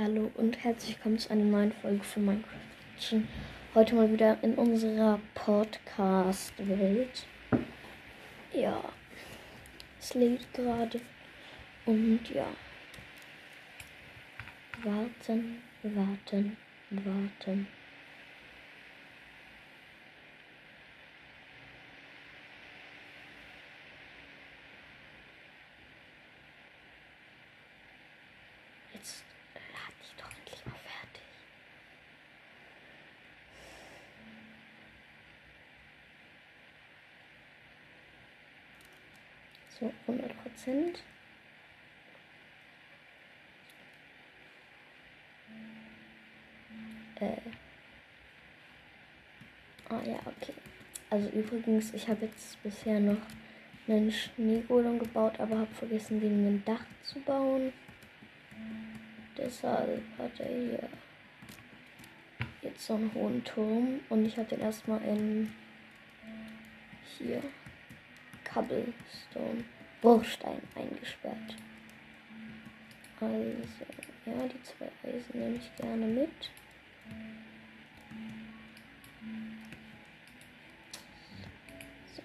Hallo und herzlich willkommen zu einer neuen Folge von Minecraft. Heute mal wieder in unserer Podcast-Welt. Ja, es lädt gerade und ja. Warten, warten, warten. Jetzt lad dich doch endlich mal fertig. So, 100 Prozent. Äh. Ah ja, okay. Also übrigens, ich habe jetzt bisher noch einen Schneegolem gebaut, aber habe vergessen, dem ein Dach zu bauen. Deshalb hat er hier jetzt so einen hohen Turm und ich habe den erstmal in hier Cobblestone Bruchstein eingesperrt. Also, ja, die zwei Eisen nehme ich gerne mit. So.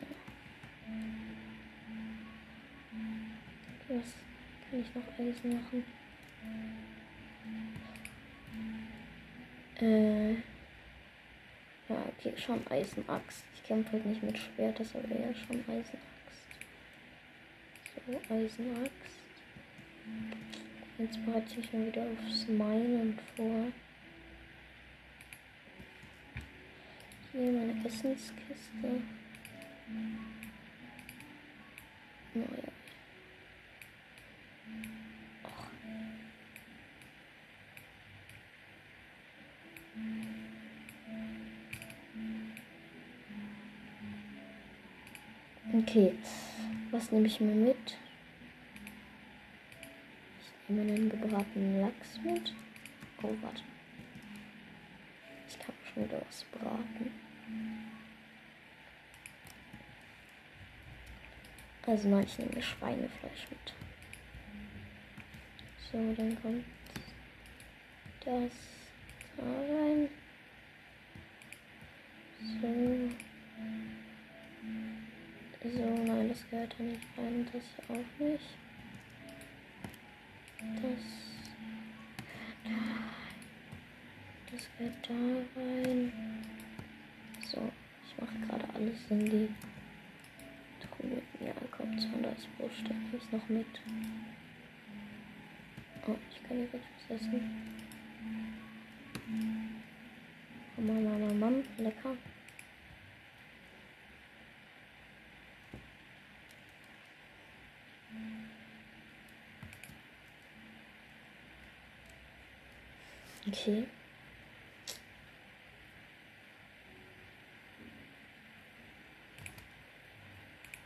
Was kann ich noch Eisen machen? Äh. Ja, okay, schon Eisenaxt. Ich kämpfe halt nicht mit Schwert, das aber eher schon Eisenaxt. So, Eisenaxt. Jetzt bereite ich mich wieder aufs Meinen vor. Hier meine Essenskiste. Naja. Och. Okay, was nehme ich mir mit? Ich nehme einen gebratenen Lachs mit. Oh, warte. Ich kann schon wieder was braten. Also nein, ich nehme Schweinefleisch mit. So, dann kommt das da rein. So. So, nein, das gehört da nicht rein. Das auch nicht. Das rein. Das gehört da rein. So, ich mache gerade alles in die Truhe. Ja, kommt so, da ist Brotstein. Ich noch mit. Oh, ich kann hier kurz was essen. Mama, Mama, Mama, lecker. Okay.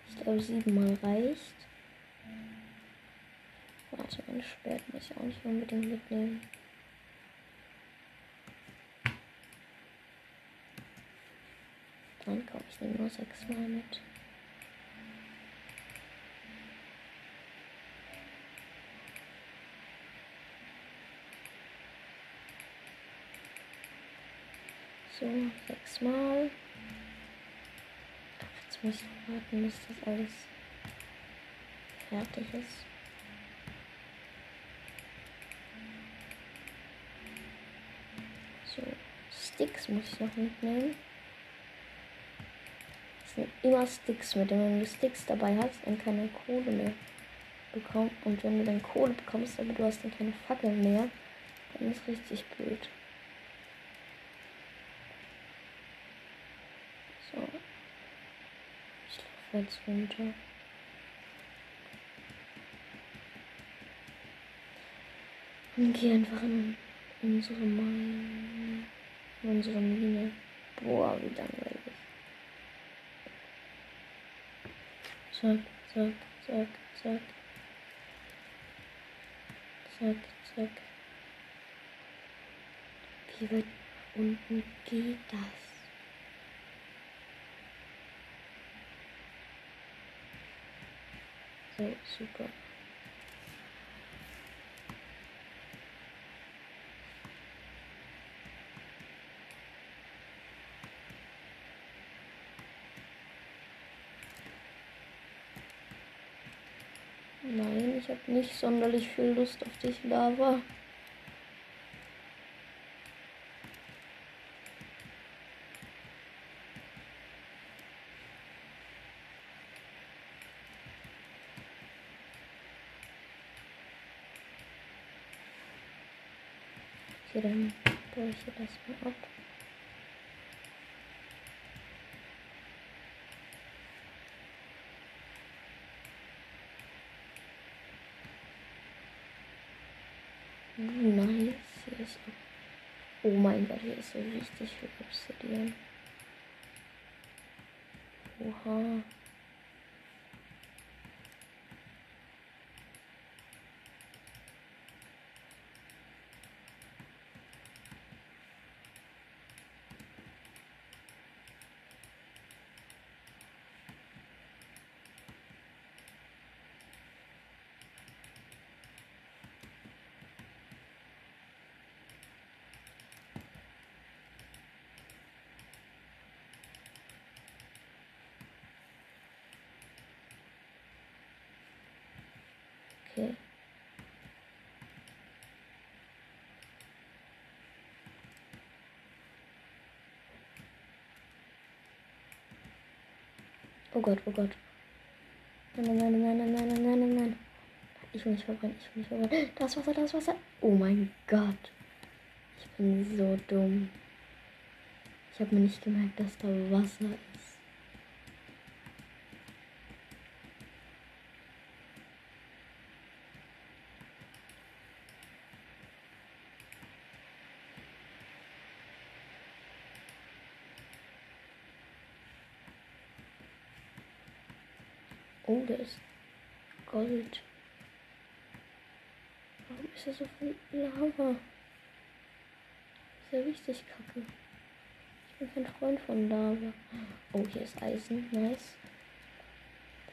Ich glaube, siebenmal reicht. Warte, mein Schwert muss ich auch nicht unbedingt mitnehmen. Dann komm, ich nehme nur sechsmal mit. So, sechsmal. Jetzt muss ich warten, bis das alles fertig ist. So, Sticks muss ich noch mitnehmen. Es sind immer Sticks mit. Und wenn du Sticks dabei hast und keine Kohle mehr bekommst, und wenn du dann Kohle bekommst, aber du hast dann keine Fackeln mehr, dann ist richtig blöd. So. Ich laufe jetzt runter. Und gehe einfach in unsere Mine. In unsere Mine. Boah, wie langweilig. Zack, zack, zack, zack. Zack, zack. Wie weit unten geht das? Okay, super. Nein, ich habe nicht sonderlich viel Lust auf dich, Lava. Okay, dann baue ich hier das mal ab. Nice. Hier ist oh mein Gott, hier ist so richtig viel Obsidian. Oha. Okay. Oh Gott, oh Gott. Nein, nein, nein, nein, nein, nein, nein, nein, nein. Ich will nicht verbrennen, ich will nicht verbrennen. Das Wasser, das Wasser. Oh mein Gott. Ich bin so dumm. Ich habe mir nicht gemerkt, dass da Wasser ist. Oh, der ist Gold. Warum ist er so viel Lava? Ist ja richtig kacke. Ich bin kein Freund von Lava. Oh, hier ist Eisen. Nice.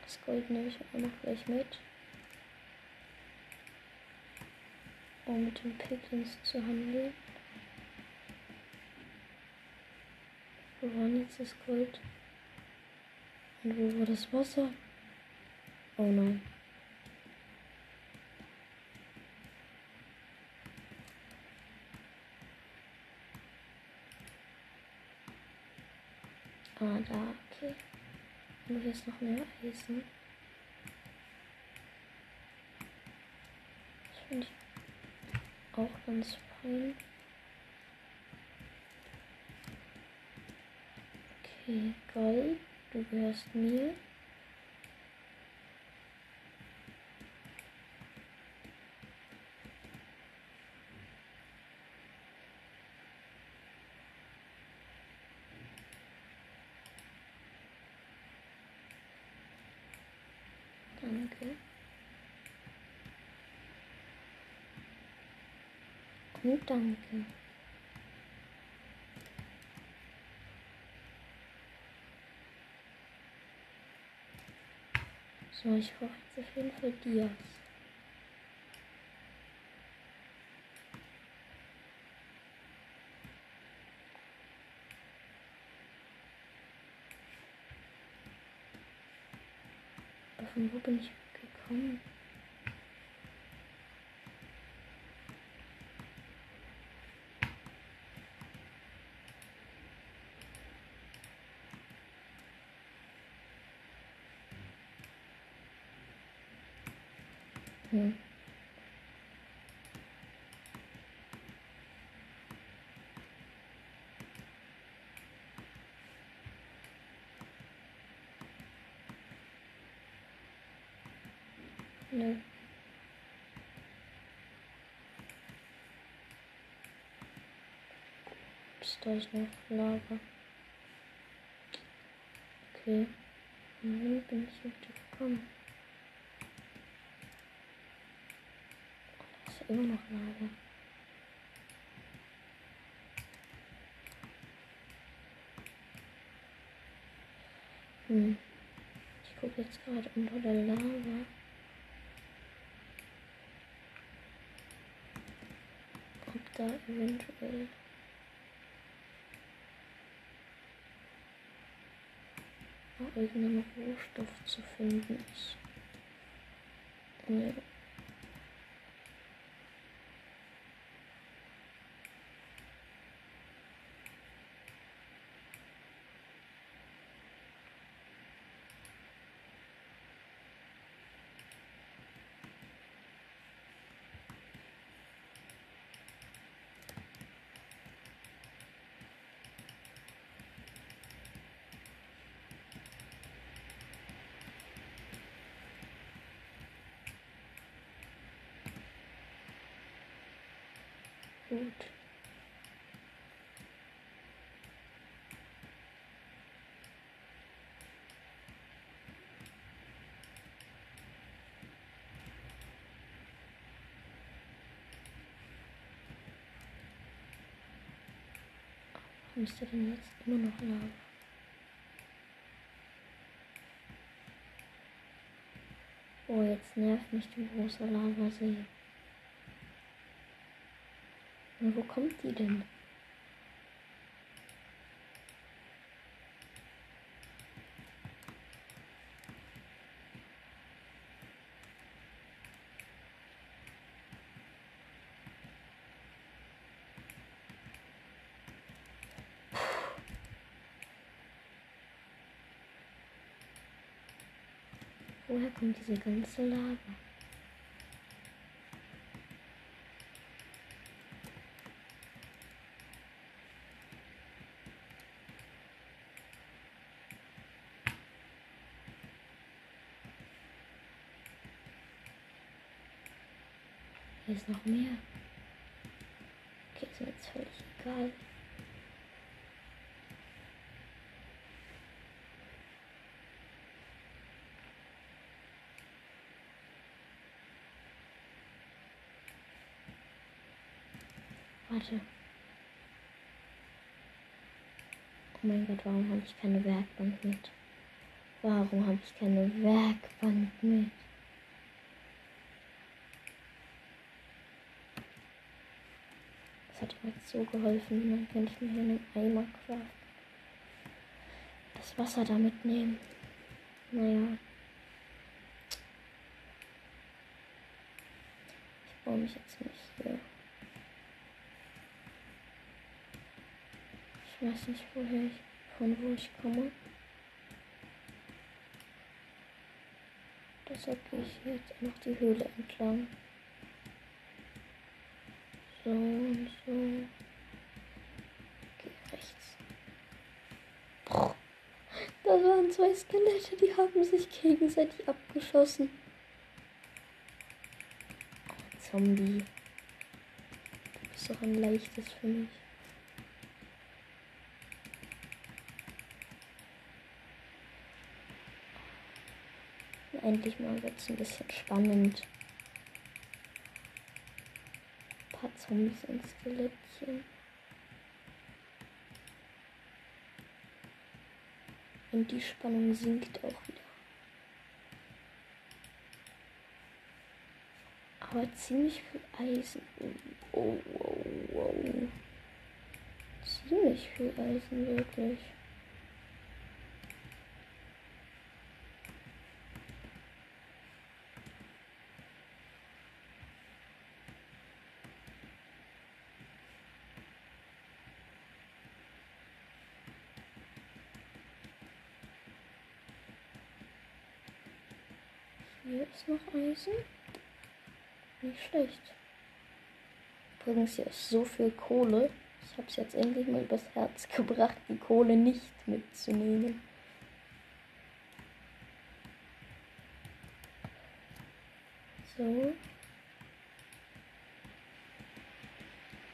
Das Gold nehme ich auch noch gleich mit. Um mit den Piglins zu handeln. Wo war jetzt das Gold? Und wo war das Wasser? Oh nein. Ah, da, okay. Und hier ist noch mehr Eisen. Das finde ich auch ganz fein. Okay, Gold, du gehörst mir. Danke. Und danke. So, ich brauche jetzt auf jeden Fall Dias. Von wo bin ich gekommen? Hm. Nö. Ups, da ist noch Lava. Okay. Wohin bin ich jetzt gekommen? Da ist immer noch Lava. Hm. Ich gucke jetzt gerade unter der Lava. Da eventuell noch irgendein Rohstoff zu finden ist. Ja. Gut. Der denn jetzt immer noch Lava? Oh, jetzt nervt mich die große Lavasee. Und wo kommt die denn? Woher kommt diese ganze Lava? Hier ist noch mehr. Okay, ist mir jetzt völlig egal. Warte. Oh mein Gott, warum habe ich keine Werkbank mit? Warum habe ich keine Werkbank mit? Das hat mir jetzt so geholfen. Man könnte mir hier einen Eimer craften. Das Wasser da mitnehmen. Naja. Ich baue mich jetzt nicht hier. Ich weiß nicht, woher ich, von wo ich komme. Deshalb gehe ich jetzt einfach die Höhle entlang. So und so. Geh rechts. Das waren zwei Skelette, die haben sich gegenseitig abgeschossen. Zombie. Du bist doch ein leichtes für mich. Endlich mal wird es ein bisschen spannend. Ein paar Zombies und Skelettchen. Und die Spannung sinkt auch wieder. Aber ziemlich viel Eisen. Oh, oh, oh. Ziemlich viel Eisen, wirklich. Hier Eisen. Nicht schlecht. Übrigens, hier ist so viel Kohle. Ich habe es jetzt endlich mal übers Herz gebracht, die Kohle nicht mitzunehmen. So.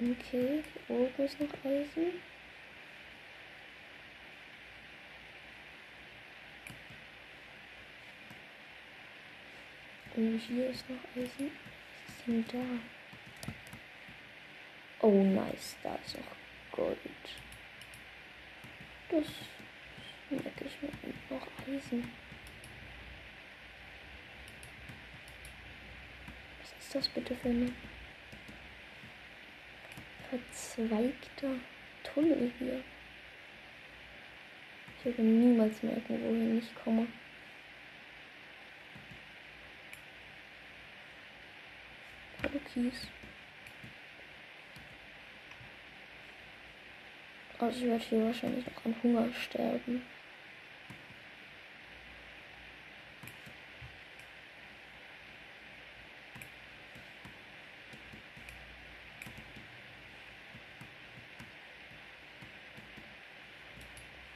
Okay, hier oben ist noch Eisen. Und hier ist noch Eisen. Was ist denn da? Oh, nice. Da ist noch Gold. Das merke ich mir noch Eisen. Was ist das bitte für eine verzweigter Tunnel hier? Ich würde niemals merken, wohin ich komme. Cookies. Also ich werde hier wahrscheinlich noch an Hunger sterben.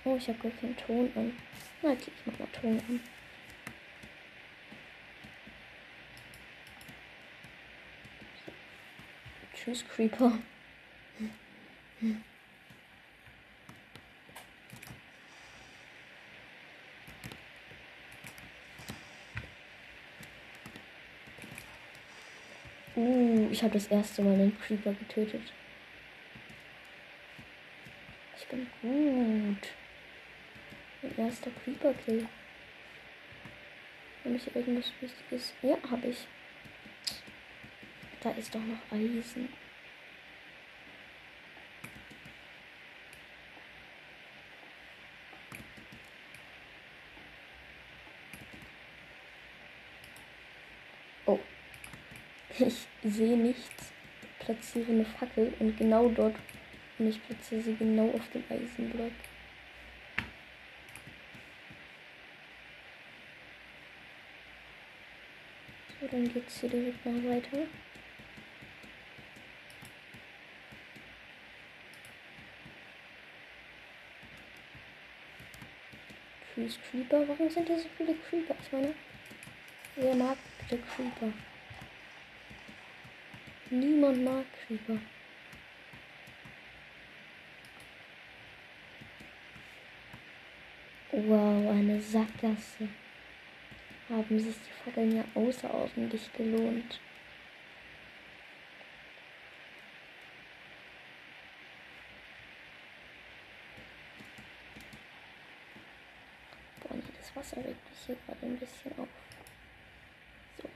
Oh, ich habe gar keinen Ton an. Na, okay, ich mach mal Ton an. Tschüss, Creeper. Uh, ich habe das erste Mal einen Creeper getötet. Ich bin gut. Mein erster Creeper-Kill. Habe ich irgendwas Wichtiges? Ja, habe ich. Da ist doch noch Eisen. Oh. Ich sehe nichts. Platziere eine Fackel und genau dort. Und ich platziere sie genau auf dem Eisenblock. So, dann geht's hier direkt noch weiter. Tschüss, Creeper. Warum sind hier so viele Creeper? Ich meine, wer mag bitte Creeper? Niemand mag Creeper. Wow, eine Sackgasse. Haben sich die ja außerordentlich gelohnt. Boah, nee, Wasser regt mich hier gerade ein bisschen auf. So.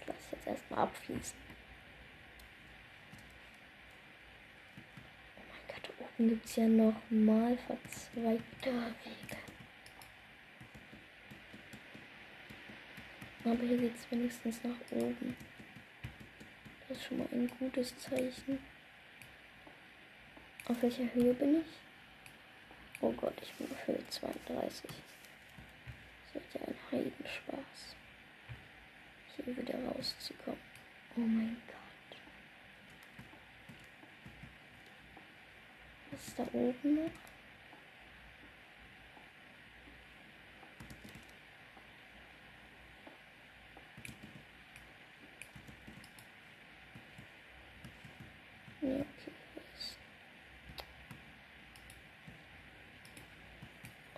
Ich lasse jetzt erstmal abfließen. Oh mein Gott, da oben gibt es ja nochmal verzweigte Wege. Aber hier geht es wenigstens nach oben. Das ist schon mal ein gutes Zeichen. Auf welcher Höhe bin ich? Oh Gott, ich bin auf Höhe 32. Das wird ja ein Heidenspaß. Hier wieder rauszukommen. Oh mein Gott. Was ist da oben noch?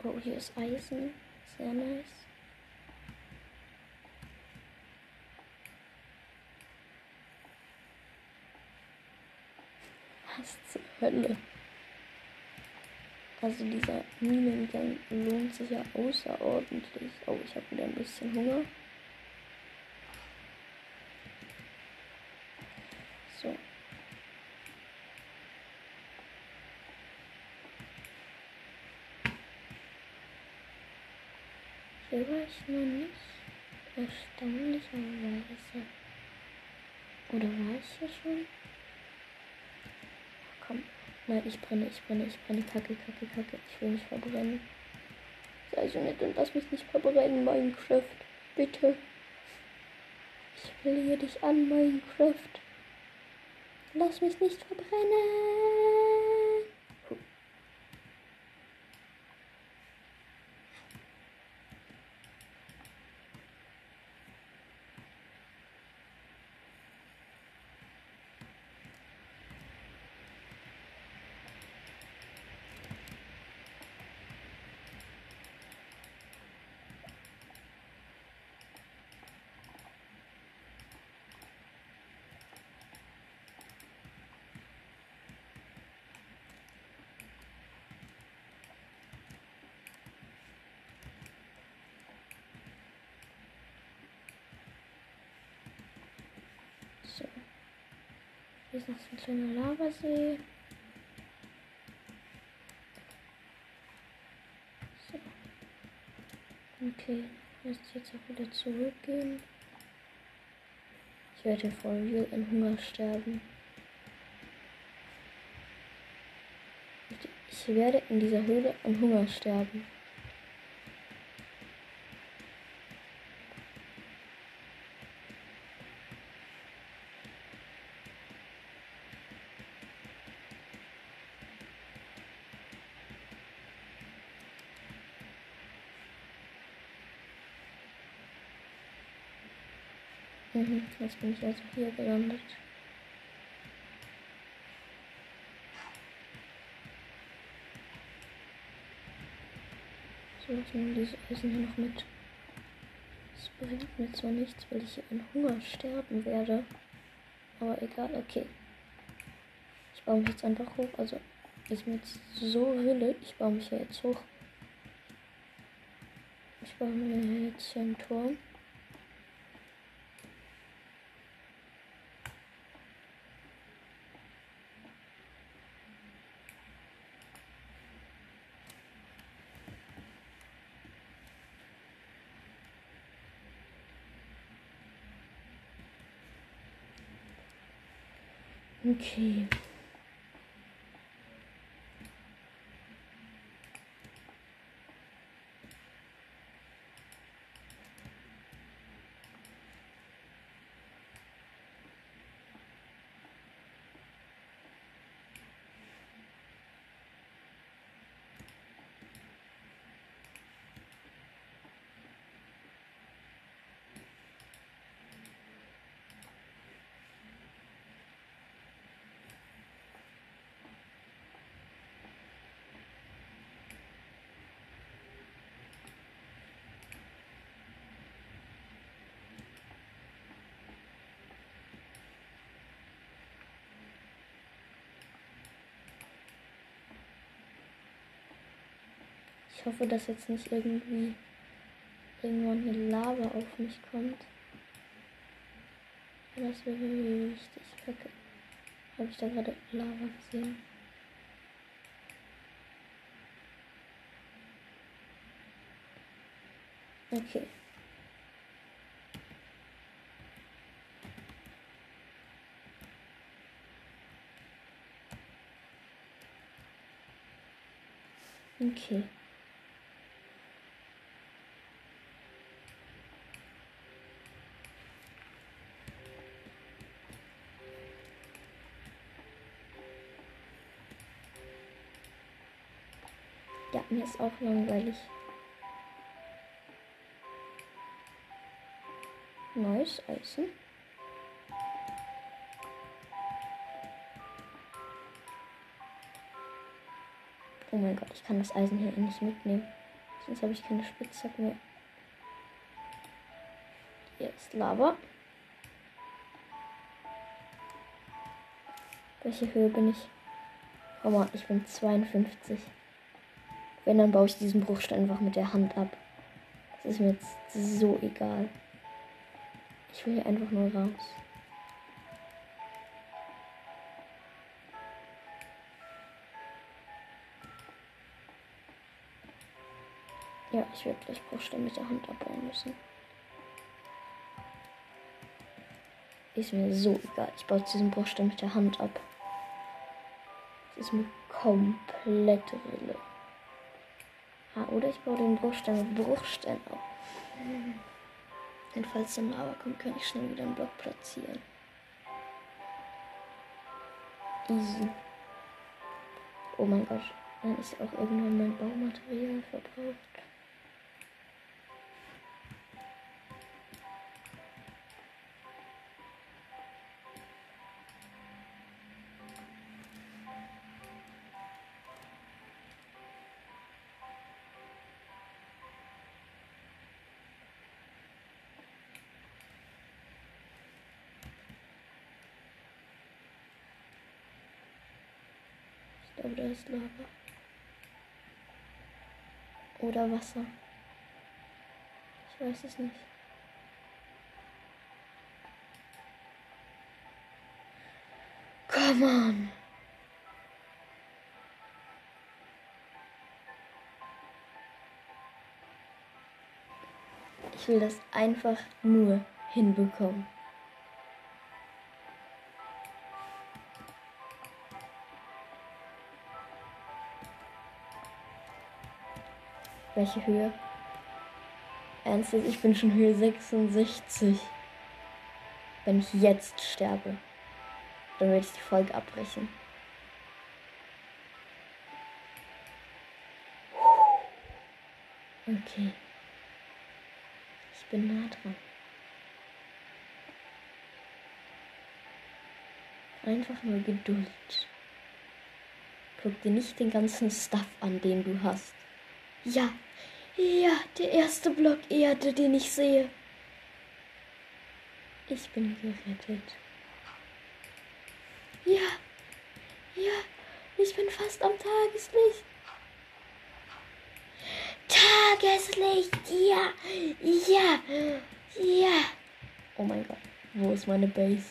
Oh, hier ist Eisen. Sehr nice. Also dieser Minengang lohnt sich ja außerordentlich. Oh, ich habe wieder ein bisschen Hunger. So. Hier war ich noch nicht. Erstaunlicherweise. Oder war ich hier schon? Nein, ich brenne, ich brenne, ich brenne. Kacke, kacke, kacke. Ich will mich verbrennen. Sei so nett und lass mich nicht verbrennen, Minecraft. Bitte. Ich flehe dich an, Minecraft. Lass mich nicht verbrennen. Puh. So. Hier ist noch so ein kleiner Lavasee. So. Okay, müsste jetzt auch wieder zurückgehen. Ich werde voll real an Hunger sterben. Ich werde in dieser Höhle an Hunger sterben. Mhm, jetzt bin ich also hier gelandet. So, was nehmen diese Eisen hier noch mit? Das bringt mir zwar nichts, weil ich hier an Hunger sterben werde. Aber egal, okay. Ich baue mich jetzt einfach hoch. Also, ich bin jetzt so Hülle. Ich baue mich ja jetzt hoch. Ich baue mir jetzt hier einen Turm. Okay. Ich hoffe, dass jetzt nicht irgendwie irgendwann hier Lava auf mich kommt. Das wäre richtig kacke. Habe ich da gerade Lava gesehen? Okay. Okay. Ist auch langweilig. Neues Eisen. Oh mein Gott, ich kann das Eisen hier nicht mitnehmen. Sonst habe ich keine Spitzhack mehr. Ist Lava. Welche Höhe bin ich? Oh Mann, ich bin 52. Wenn, dann baue ich diesen Bruchstein einfach mit der Hand ab. Das ist mir jetzt so egal. Ich will hier einfach nur raus. Ja, ich werde gleich Bruchstein mit der Hand abbauen müssen. Ist mir so egal. Ich baue diesen Bruchstein mit der Hand ab. Das ist mir komplett Rille. Ah, oder ich baue den Bruchstein mit Bruchstein auf. Und falls dann Lava kommt, kann ich schnell wieder einen Block platzieren. Easy. Oh mein Gott, dann ist auch irgendwann mein Baumaterial verbraucht. Ist Lava. Oder Wasser. Ich weiß es nicht. Come on. Ich will das einfach nur hinbekommen. Welche Höhe? Ernsthaft, ich bin schon Höhe 66. Wenn ich jetzt sterbe, dann werde ich die Folge abbrechen. Okay. Ich bin nah dran. Einfach nur Geduld. Guck dir nicht den ganzen Stuff an, den du hast. Ja, ja, der erste Block Erde, den ich sehe. Ich bin gerettet. Ja, ja, ich bin fast am Tageslicht. Tageslicht, ja, ja, ja. Oh mein Gott, wo ist meine Base?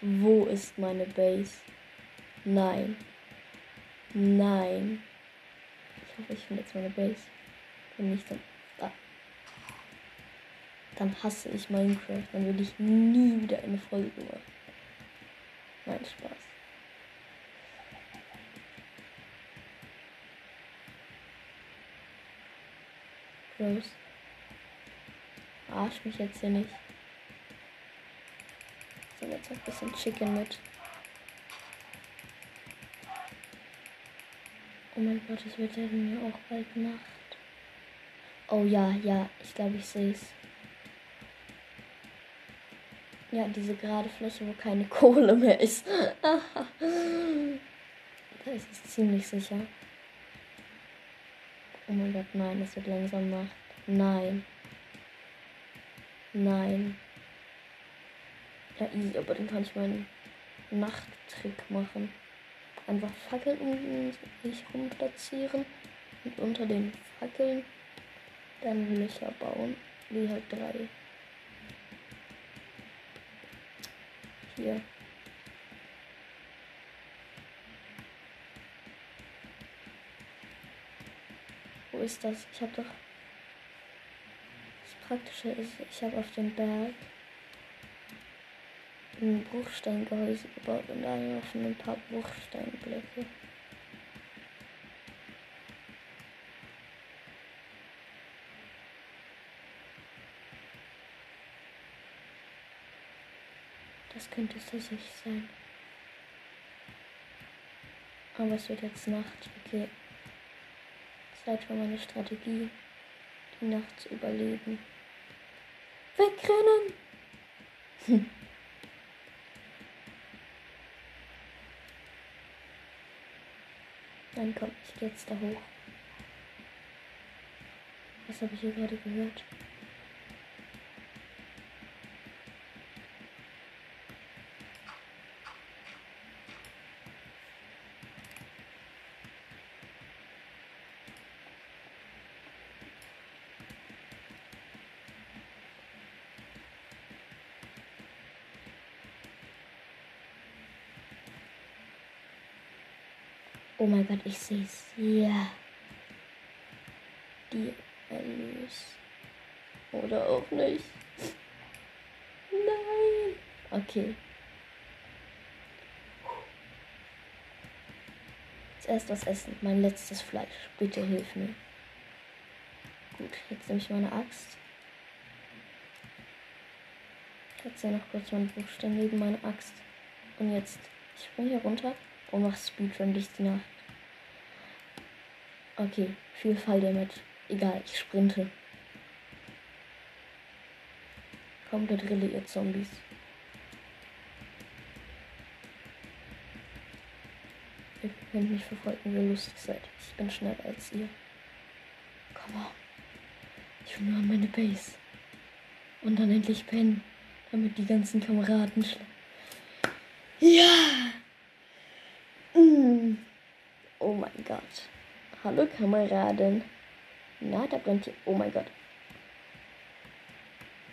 Wo ist meine Base? Nein. Nein. Ich finde jetzt meine Base. Wenn nicht, dann. Ah. Dann hasse ich Minecraft. Dann will ich nie wieder eine Folge machen. Nein, Spaß. Close. Arsch mich jetzt hier nicht. So, jetzt ein bisschen Chicken mit. Oh mein Gott, es wird ja mir auch bald Nacht. Oh ja, ja, ich glaube, ich sehe es. Ja, diese gerade Fläche, wo keine Kohle mehr ist. da ist es ziemlich sicher. Oh mein Gott, nein, es wird langsam Nacht. Nein. Nein. Ja, easy, aber dann kann ich meinen Nachttrick machen einfach Fackeln um sich rum platzieren und unter den Fackeln dann Löcher bauen, wie halt drei. Hier. Wo ist das? Ich habe doch. Das Praktische ist, ich habe auf dem Berg ein Bruchsteingehäuse gebaut und dann noch ein paar Bruchsteinblöcke. Das könnte tatsächlich sein. Aber es wird jetzt Nacht. Okay. Zeit für meine Strategie, die Nacht zu überleben. Wegrennen! Hm. Dann komme ich jetzt da hoch. Was habe ich hier gerade gehört? Oh mein Gott, ich sehe es. Ja. Die Erlös. Oder auch nicht. Nein. Okay. Zuerst was essen. Mein letztes Fleisch. Bitte hilf mir. Gut, jetzt nehme ich meine Axt. Jetzt ja noch kurz meinen Buchstaben neben meine Axt. Und jetzt, ich springe hier runter. Und mach Speedrun durch die Nacht. Okay, viel Fall damit. Egal, ich sprinte. Komplett Rille, ihr Zombies. Ihr könnt mich verfolgen, wie lustig seid. Ich bin schneller als ihr. Komm on. Ich will nur an meine Base. Und dann endlich pennen, damit die ganzen Kameraden schlafen. Ja! Mm. Oh mein Gott. Hallo Kameraden. Na, da brennt hier. Oh mein Gott.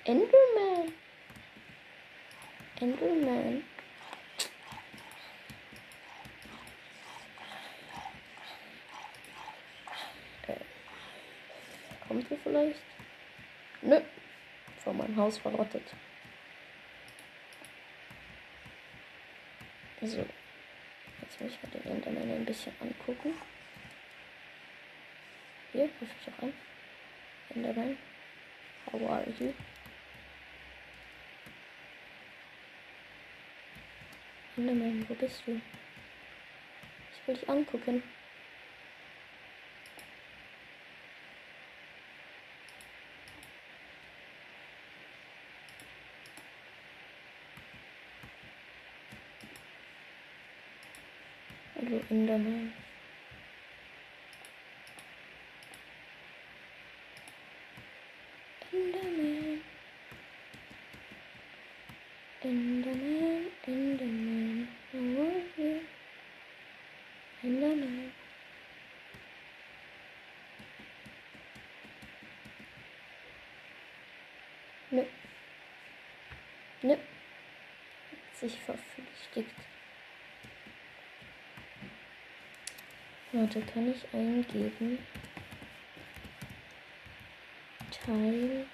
Enderman. Enderman. Äh, kommt ihr vielleicht? Nö. Vor meinem Haus verrottet. So. Jetzt muss ich mir den Enderman ein bisschen angucken. Hier, rufe ich auch an. Enderman. How are you? Enderman, wo bist du? Ich will dich angucken. Hallo Enderman. Enderman. Enderman, Enderman, how are you? Enderman. Nö. Nö. Hat sich verflüchtigt. Warte, kann ich eingeben? Teil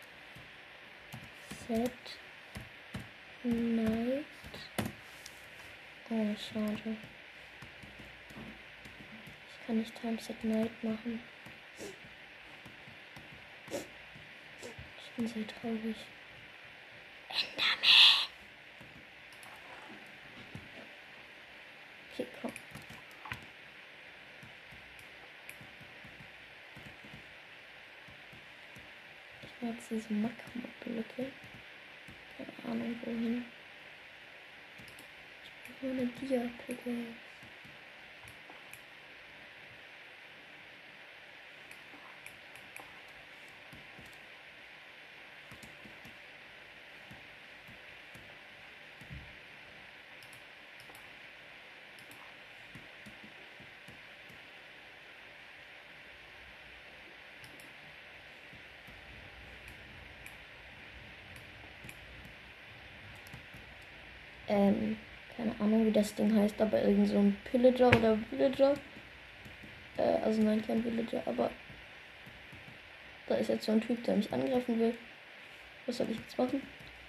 Set Night. Oh, schade. Ich kann nicht Time Set Night machen. Ich bin sehr traurig. Enderman! Okay, komm. Ich mache jetzt diese Magma-Blöcke. Keine Ahnung wohin. Ich brauche eine Dia-Pickaxe. Ähm, keine Ahnung, wie das Ding heißt, aber irgend so ein Pillager oder Villager. Äh, also nein, kein Villager, aber da ist jetzt so ein Typ, der mich angreifen will. Was soll ich jetzt machen?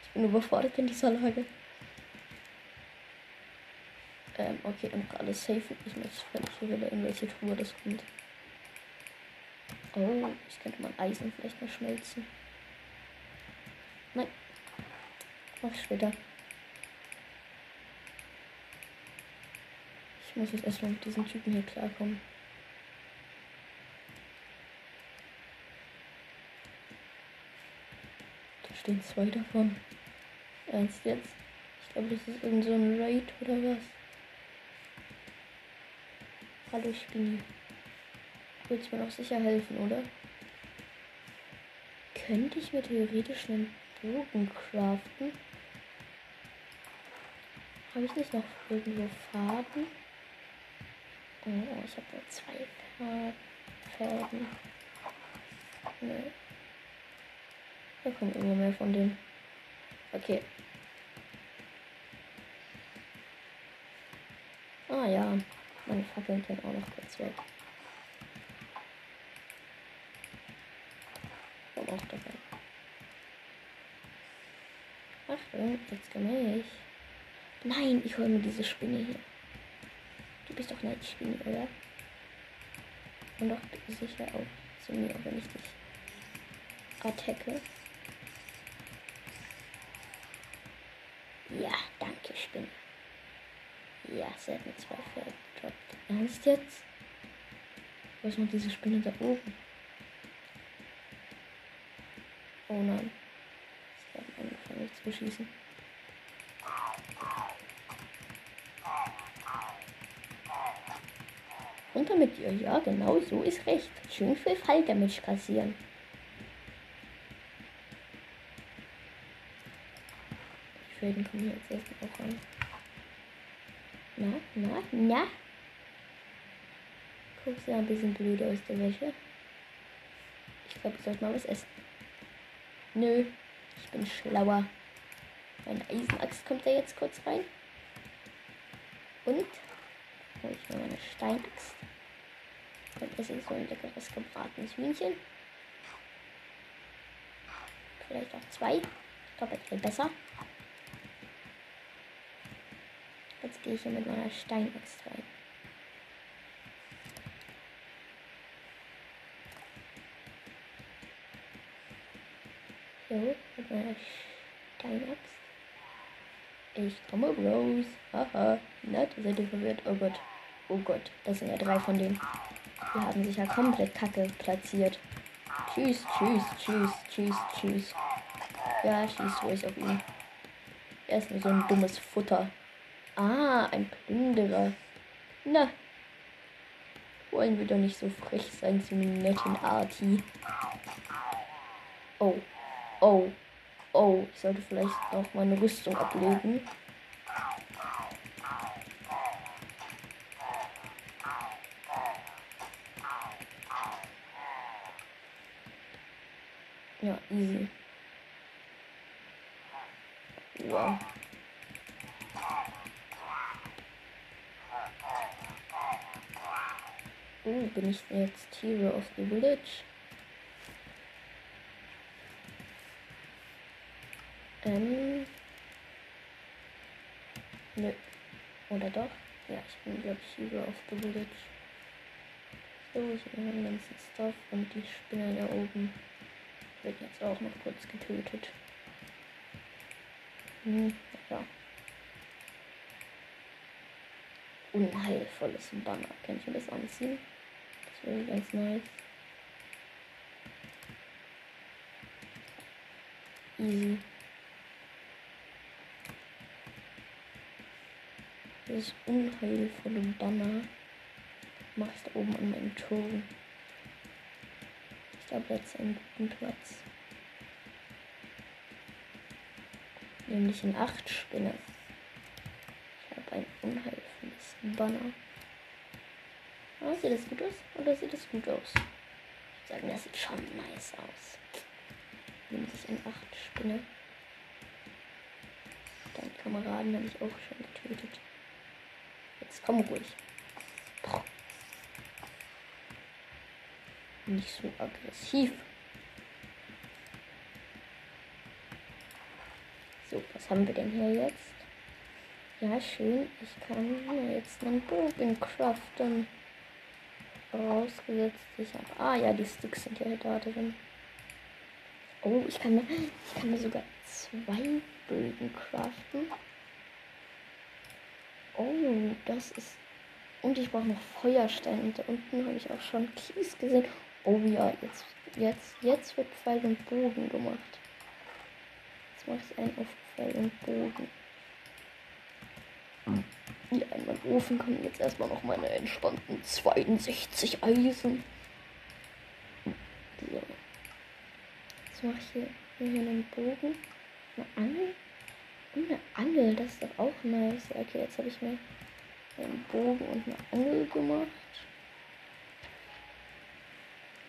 Ich bin überfordert in dieser Lage. Ähm, okay, und alles safe. Ich muss völlig wieder in welche Truhe das kommt. Oh, ich könnte mal Eisen vielleicht mal schmelzen. Nein. Mach später. Ich muss jetzt erstmal mit diesen Typen hier klarkommen. Da stehen zwei davon. Ernst jetzt? Ich glaube, das ist irgend so ein Raid oder was. Hallo Spinni. Du willst mir doch sicher helfen, oder? Könnte ich mir theoretisch einen Bogen craften? Habe ich nicht noch irgendwo Faden? Oh, ich habe nur zwei Fäden. Nee. Da kommt immer mehr von denen. Okay. Ah ja, meine Fackeln können auch noch kurz weg. Komm auch dabei. Achtung, jetzt komme ich. Nein, ich hole mir diese Spinne hier. Du bist doch nicht Spinne, oder? Und doch sicher auch zu mir, wenn ich dich attacke. Ja, danke, Spinne. Ja, sie hat mir zwei Pferde gedroppt. Ernst jetzt? Was macht diese Spinne da oben? Oh nein. Sie haben angefangen, mich zu beschießen. Runter mit dir. Ja, genau, so ist recht. Schön viel Falldamage kassieren. Die Schäden kommen jetzt erst auch an. Na, na, na. Guckst ja ein bisschen blöd aus der Wäsche. Ich glaube, ich sollte mal was essen. Nö, ich bin schlauer. Meine Eisenaxt kommt da jetzt kurz rein. Und hole ich mir meine Steinaxt. Dann esse ich so ein leckeres gebratenes Hühnchen. Vielleicht auch zwei. Doppelt viel besser. Jetzt gehe ich hier mit meiner Steinaxt rein. So, mit meiner Steinaxt. Ich komme raus. Haha, na, seid ihr verwirrt. Oh Gott. Oh Gott. Das sind ja drei von denen. Die haben sich ja komplett kacke platziert. Tschüss, tschüss, tschüss, tschüss, tschüss. Ja, schießt ruhig auf ihn. Er ist nur so ein dummes Futter. Ah, ein Plünderer. Na. Wollen wir doch nicht so frech sein zu einem netten Arti. Oh. Oh. Oh. Ich sollte vielleicht auch meine Rüstung ablegen. Ja, easy. Wow. Oh, bin ich jetzt Hero of the Village? Ähm. Nö. Oder doch? Ja, ich bin, glaube ich, Hero of the Village. So, ich nehme den ganzen Stuff und die Spinne da oben wird jetzt auch noch kurz getötet. Hm, ja. Unheilvolles Banner. Kann ich mir das anziehen? Das wäre ganz nice. Easy. Das unheilvolle Banner mache ich da oben an meinem Turm. Ich glaube, jetzt einen guten Platz. Nämlich in acht Spinne. Ich habe ein unheilvolles Banner. Oh, sieht das gut aus? Oder sieht das gut aus? Ich würde sagen, das sieht schon nice aus. Nämlich in acht Spinne. Deinen Kameraden habe ich auch schon getötet. Jetzt komm ruhig. Nicht so aggressiv. So, was haben wir denn hier jetzt? Ja, schön. Ich kann jetzt einen Bogen craften. Vorausgesetzt, ich habe. Ah ja, die Sticks sind ja da drin. Oh, ich kann mir, ich kann mir sogar zwei Bögen craften. Oh, das ist. Und ich brauche noch Feuerstein. Und da unten habe ich auch schon Kies gesehen. Oh ja, jetzt, jetzt, jetzt wird Pfeil und Bogen gemacht. Jetzt mache ich einen auf Pfeil und Bogen. Ja, in meinen Ofen kommen jetzt erstmal noch meine entspannten 62 Eisen. So. Jetzt mache ich hier, hier einen Bogen. Eine Angel. Und eine Angel, das ist doch auch nice. Okay, jetzt habe ich mir einen Bogen und eine Angel gemacht.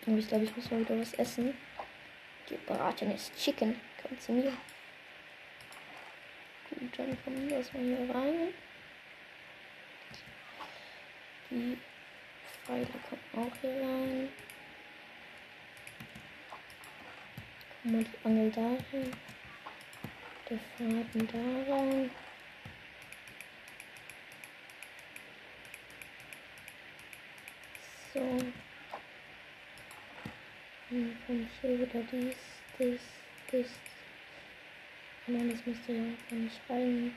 Und ich glaube, ich muss mal wieder was essen. Gebratenes Chicken. Kommt zu mir. Gut, dann kommen wir erstmal hier rein. Die Pfeile kommen auch hier rein. Guck mal die Angel da rein der Faden da rein. So. Ich hier wieder dies, dies, dies. Nein, das müsste ja gar nicht rein.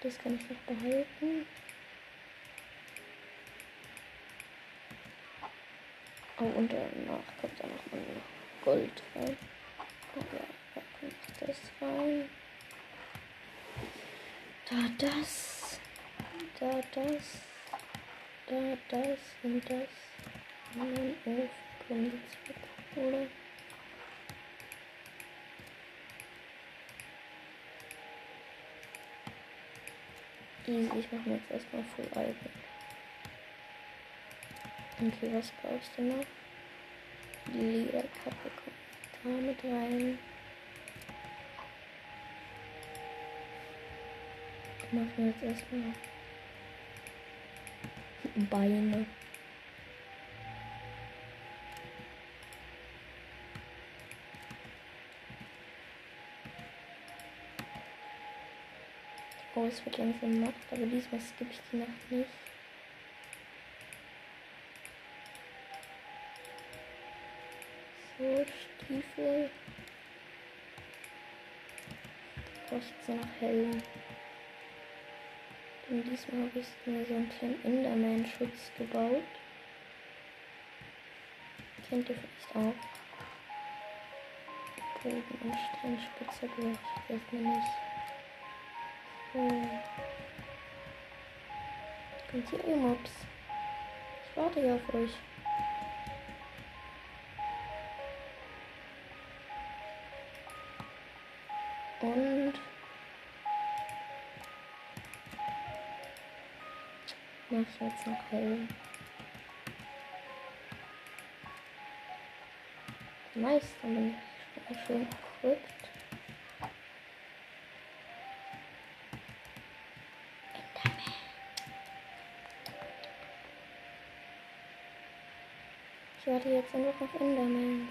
Das kann ich noch behalten. Oh, und danach kommt da noch mal Gold rein. Oh, ja das rein. Da das. Da das. Da das und das. Und dann auf kommt jetzt weg, oder? Easy, ich mache mir jetzt erstmal Full Alben. Okay, was brauchst du noch? Die Lederkappe kommt da mit rein. machen wir jetzt erstmal Beine. Oh, es wird langsam Nacht, aber diesmal skippe ich die Nacht nicht. So, Stiefel. brauche ich jetzt noch Helm. Und diesmal habe ich mir so einen kleinen Enderman-Schutz gebaut. Kennt ihr vielleicht auch. Bogen und Steinspitze brauche ich erstmal nicht. So. Kommt hier, ihr Mobs. Ich warte ja auf euch. Und mach ich jetzt noch hell. Nice, dann bin ich schön equipped. Warte jetzt nur noch auf Endermans.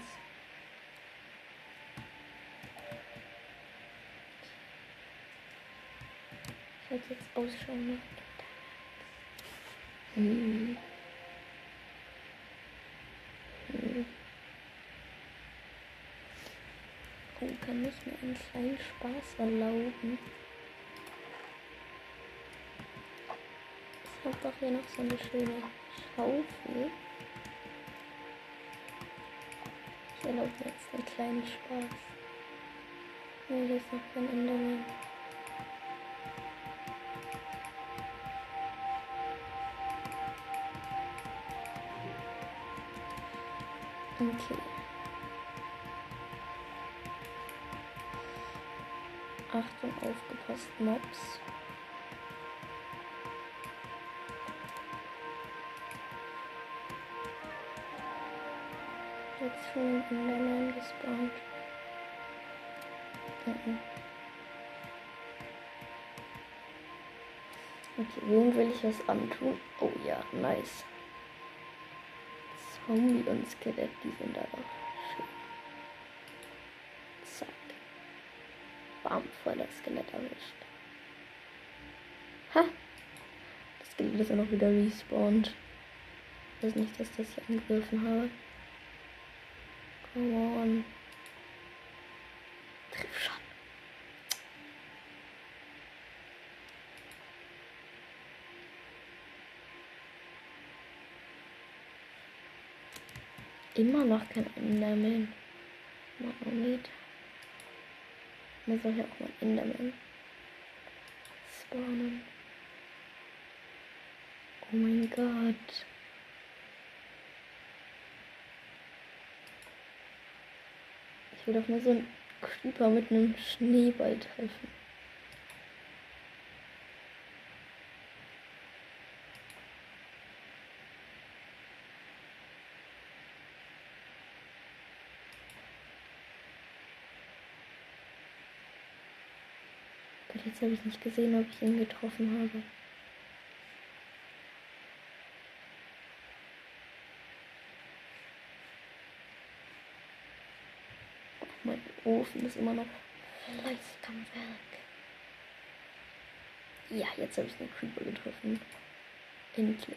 Ich halte jetzt Ausschau nach Endermans. Hm. Hm. Oh, kann ich mir einen kleinen Spaß erlauben? Ich habe doch hier noch so eine schöne Schaufel. Erlaube mir jetzt einen kleinen Spaß. Nee, hier ist noch kein Enderman. Okay. Achtung, aufgepasst, Mobs. Wem will ich was antun? Oh ja, nice. Zombie und Skelett, die sind da doch schön. Zack. Bam, voll das Skelett erwischt. Ha! Das Skelett ist ja noch wieder respawned. Ich weiß nicht, dass das hier angegriffen habe. Come on. Triff schon. Immer noch kein Enderman. Magnet. Mir soll ja auch mal Enderman spawnen. Oh mein Gott. Ich will doch nur so einen Creeper mit einem Schneeball treffen. Gott, jetzt habe ich nicht gesehen, ob ich ihn getroffen habe. Mein Ofen ist immer noch fleißig am Werk. Ja, jetzt habe ich den Creeper getroffen. Endlich.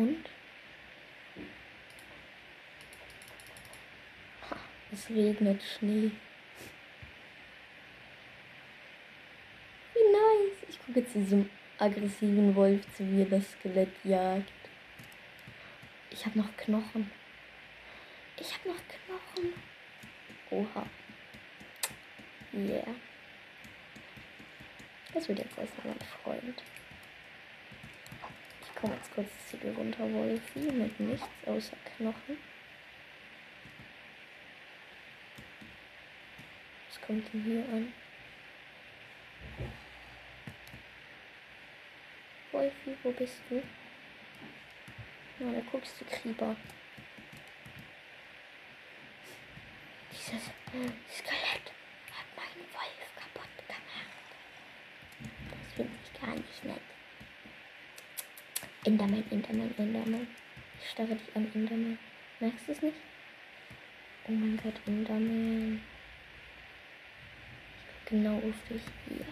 Und? Ha, es regnet Schnee. Wie nice. Ich gucke jetzt diesem aggressiven Wolf zu, wie er das Skelett jagt. Ich habe noch Knochen. Ich habe noch Knochen. Oha. Yeah. Das wird jetzt erstmal mein Freund. Ich komme jetzt kurz zu dir runter, Wolfi, mit nichts außer Knochen. Kommt denn hier an? Wolfi, wo bist du? Na, da guckst du Krieber. Dieses Skelett hat meinen Wolf kaputt gemacht. Das finde ich gar nicht nett. Enderman, Enderman, Enderman. Ich starre dich an, Enderman. Merkst du es nicht? Oh mein Gott, Enderman. Ich genau auf dich hier.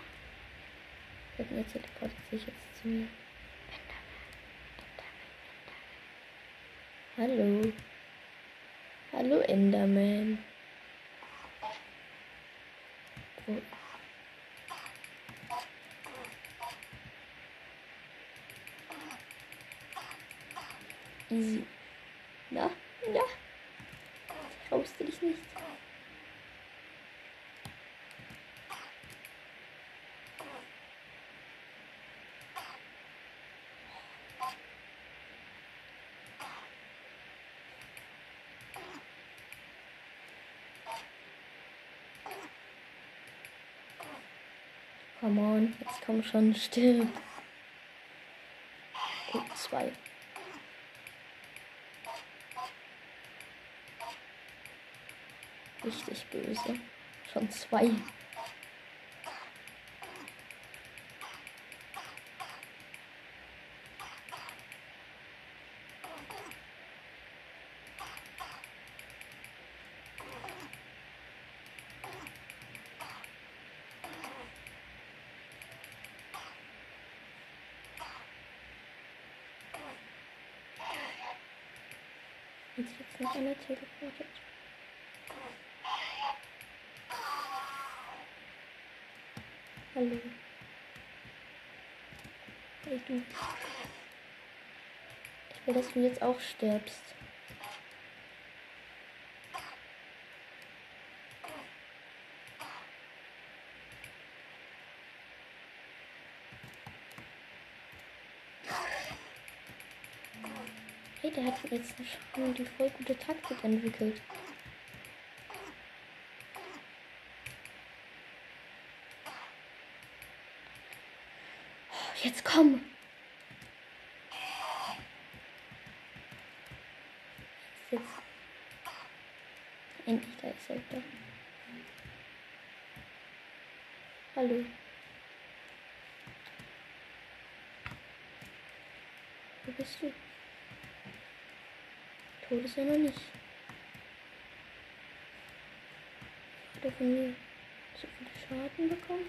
Und jetzt teleportiert sich jetzt zu mir. Hallo. Hallo Enderman. Easy. Na, na. Traust du dich nicht? Come on, jetzt komm schon, stirb. Gut, zwei. Richtig böse. Schon zwei. Jetzt jetzt noch einer teleportet. Hallo. Hey du. Ich will, dass du jetzt auch stirbst. Hey, jetzt schon die voll gute Taktik entwickelt. Jetzt komm. Jetzt. Endlich, da ist er wieder. Hallo. Wo bist du? Tot ist er noch nicht. Hat er von mir so viele Schaden bekommen?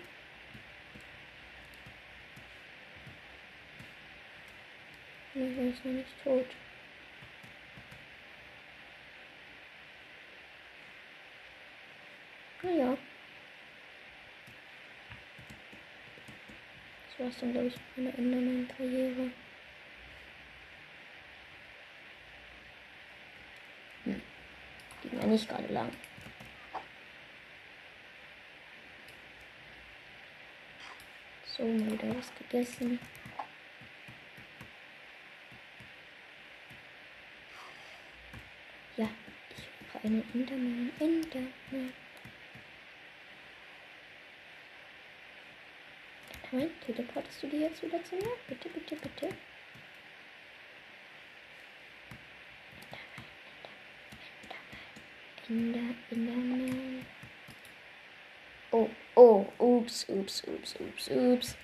Nee, er ist noch nicht tot. Naja. Das war's dann, glaube ich, mit meiner Enderman-Karriere. Hm. Ging ja nicht gerade lang. So, mal wieder was gegessen. Ja, ich brauche einen Enderman, Enderman. Enderman, teleportest du dir jetzt wieder zu mir? Bitte, bitte, bitte. Ender, Enderman. Oh, oh, ups, ups, ups, ups, ups.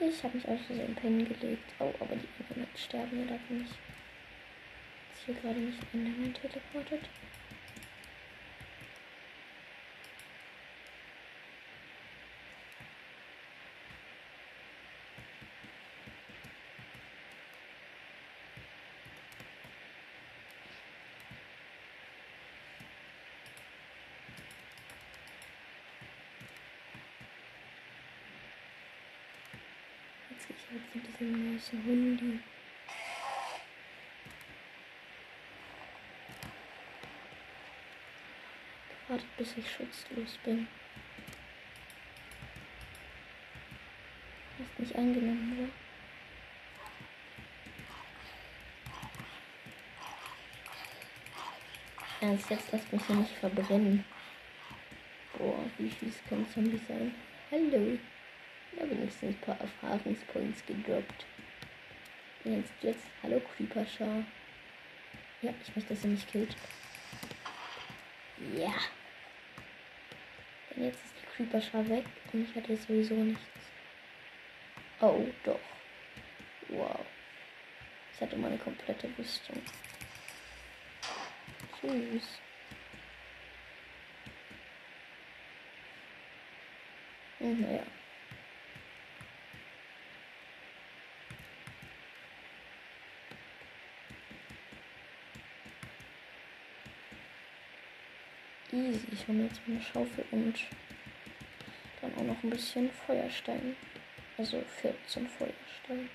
Ich habe mich aus Versehen pennen gelegt. Oh, aber die Endermen sterben ja dafür nicht hier gerade nicht Enderman teleportet? Jetzt gehe ich jetzt weißen Hundi. Wartet, bis ich schutzlos bin. Hast nicht angenommen, oder? Ernst, jetzt lasst mich hier nicht verbrennen. Boah, wie fies können Zombies sein? Hallo. Ja, wenigstens ein paar Erfahrungspoints gedroppt. Jetzt, jetzt, hallo Creeper-Schar. Ja, ich möchte, dass er mich killt. Ja. Denn jetzt ist die Creeper-Schar weg und ich hatte sowieso nichts. Oh, doch. Wow. Ich hatte meine komplette Rüstung. Tschüss. Und naja. Mir jetzt eine Schaufel und dann auch noch ein bisschen Feuerstein. Also 14 Feuerstein.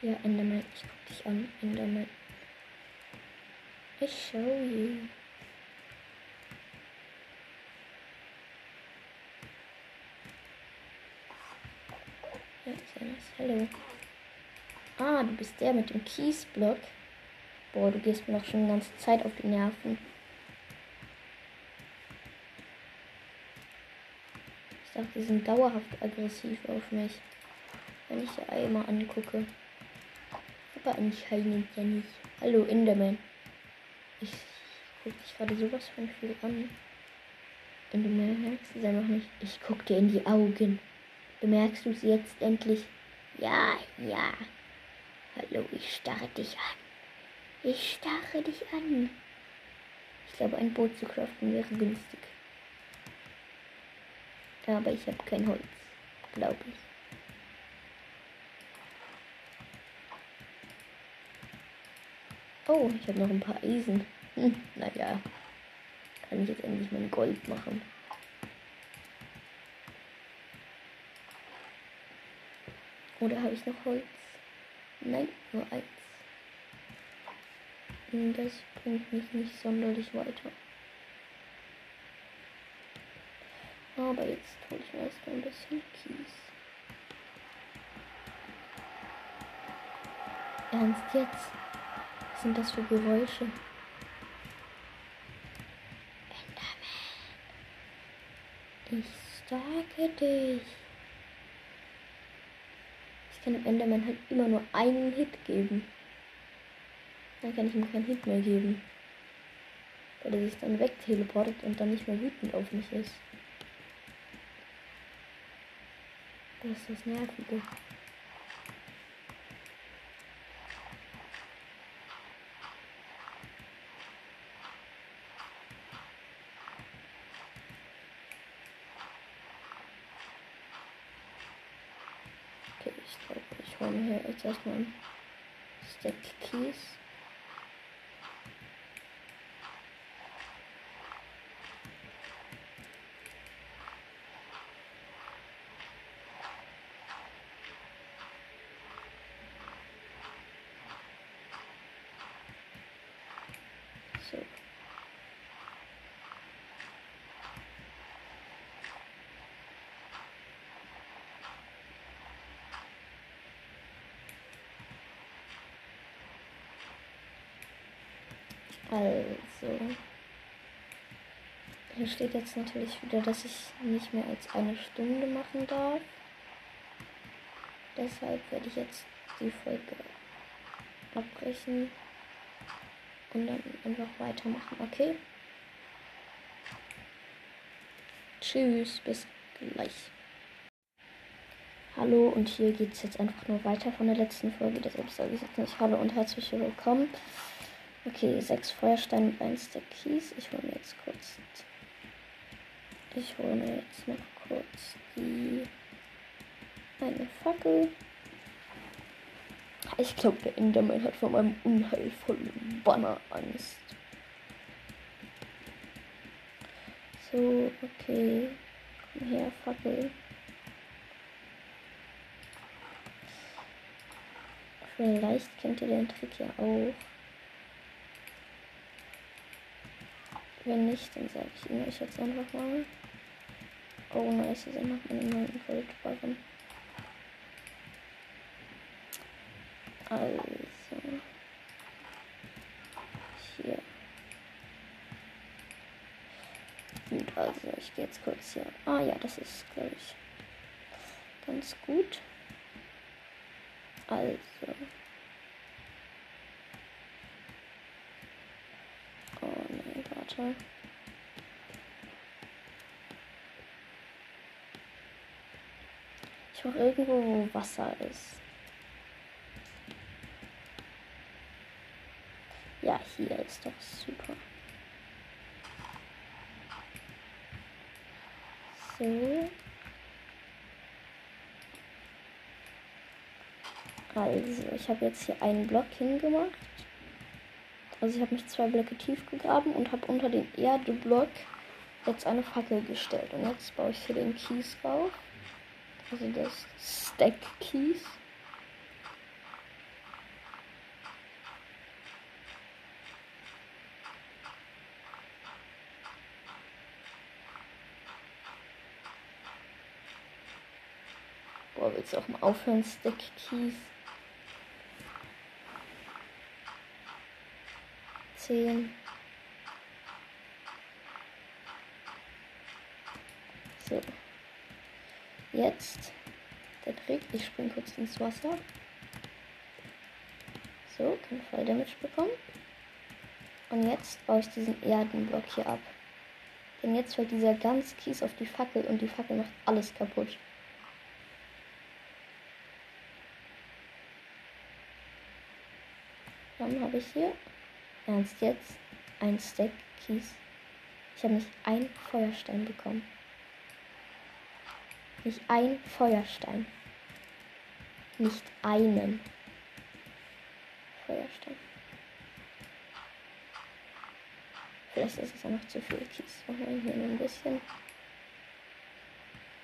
Ja, Enderman, ich guck dich an, Enderman. Ich show you. Ja, servus, hallo. Bist der mit dem Kiesblock. Boah, du gehst mir noch schon die ganze Zeit auf die Nerven. Ich dachte, die sind dauerhaft aggressiv auf mich. Wenn ich die einmal angucke. Aber heilen ja nicht. Hallo, Enderman. Ich guck dich gerade sowas von viel an. Und du merkst es einfach nicht. Ich guck dir in die Augen. Bemerkst du es jetzt endlich? Ja, ja. Hallo, ich starre dich an. Ich starre dich an. Ich glaube, ein Boot zu craften wäre günstig. Aber ich habe kein Holz, glaube ich. Oh, ich habe noch ein paar Eisen. Hm, naja, kann ich jetzt endlich mein Gold machen. Oder habe ich noch Holz? Nein, nur eins. Und das bringt mich nicht sonderlich weiter. Aber jetzt hole ich mir erstmal ein bisschen Kies. Ernst jetzt? Was sind das für Geräusche? Ich sage dich. Kann dem Enderman halt immer nur einen Hit geben. Dann kann ich ihm keinen Hit mehr geben. Weil er sich dann wegteleportet und dann nicht mehr wütend auf mich ist. Das ist das Nervige. Okay, ich glaube, ich erstmal Stack Keys. So. Also. Hier steht jetzt natürlich wieder, dass ich nicht mehr als eine Stunde machen darf. Deshalb werde ich jetzt die Folge abbrechen und dann einfach weitermachen, okay? Tschüss, bis gleich. Hallo und hier geht es jetzt einfach nur weiter von der letzten Folge, deshalb sage ich jetzt nicht Hallo und herzlich willkommen. Okay, sechs Feuersteine und eins der Kies. Ich hole mir jetzt kurz. Ich hole mir jetzt noch kurz die. Eine Fackel. Ich glaube, der Enderman hat von meinem unheilvollen Banner Angst. So, okay. Komm her, Fackel. Vielleicht kennt ihr den Trick ja auch. Wenn nicht, dann sage ich ihn euch jetzt einfach mal. Oh, nice, ist einfach meine 9 Goldbarren. Also. Hier. Gut, also ich gehe jetzt kurz hier. Ah ja, das ist, glaube ich, ganz gut. Also. Oh warte. Ich mache irgendwo, wo Wasser ist. Ja, hier ist doch super. So. Also, ich habe jetzt hier einen Block hingemacht. Also, ich habe mich zwei Blöcke tief gegraben und habe unter den Erdeblock jetzt eine Fackel gestellt. Und jetzt baue ich hier den Kies rauf. Also das Stack Kies. Boah, willst du auch mal aufhören, Stack Keys? 10. So. Jetzt der Trick. Ich spring kurz ins Wasser. So, kein Fall Damage bekommen. Und jetzt baue ich diesen Erdenblock hier ab. Denn jetzt fällt dieser ganz Kies auf die Fackel und die Fackel macht alles kaputt. Dann habe ich hier, ernst jetzt, ein Stack Kies. Ich habe nicht ein Feuerstein bekommen. Nicht ein Feuerstein. Nicht einen Feuerstein. Vielleicht ist es ja noch zu viel Kies. Machen wir hier nur ein bisschen.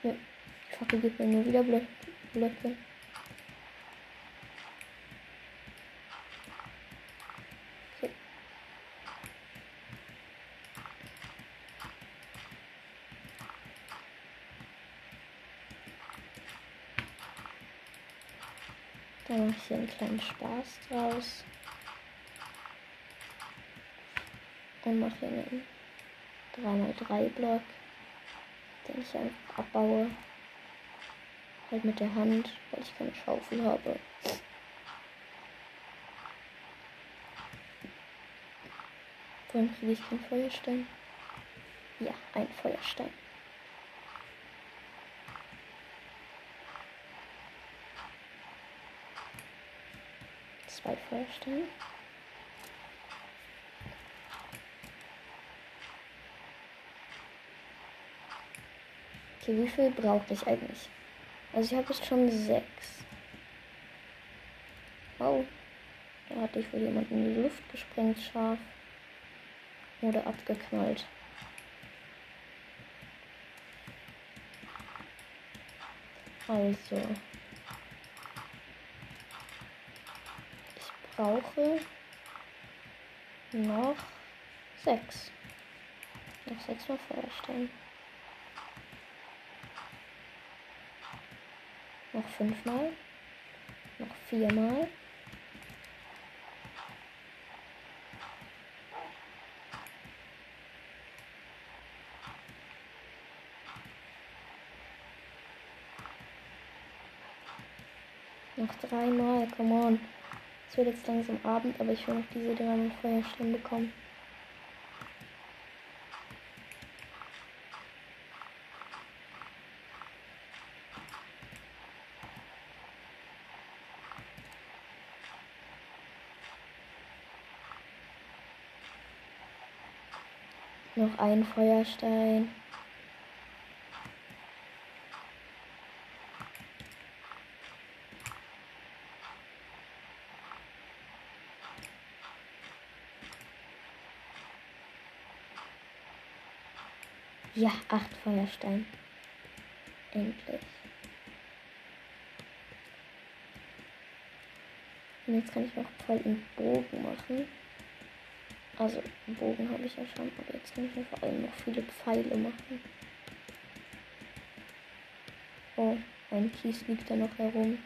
Ja, die Fackel gibt mir nur wieder Blöcke. Dann mache ich hier einen kleinen Spaß draus. Und mache hier einen 3x3 Block, den ich einfach abbaue. Halt mit der Hand, weil ich keine Schaufel habe. Wann kriege ich keinen Feuerstein? Ja, ein Feuerstein. Zwei Feuersteine. Okay, wie viel brauche ich eigentlich? Also ich habe jetzt schon sechs. Oh. Da hatte ich wohl jemanden in die Luft gesprengt, scharf. Oder abgeknallt. Also. Brauche noch sechs. Noch sechs Mal Feuerstein. Noch fünfmal. Noch viermal. Noch dreimal, come on. Wird jetzt langsam Abend, aber ich will noch diese drei mit Feuerstein bekommen. Noch ein Feuerstein. Ja, acht Feuerstein. Endlich. Und jetzt kann ich noch voll einen Bogen machen. Also, einen Bogen habe ich ja schon, aber jetzt kann ich mir vor allem noch viele Pfeile machen. Oh, ein Kies liegt da noch herum.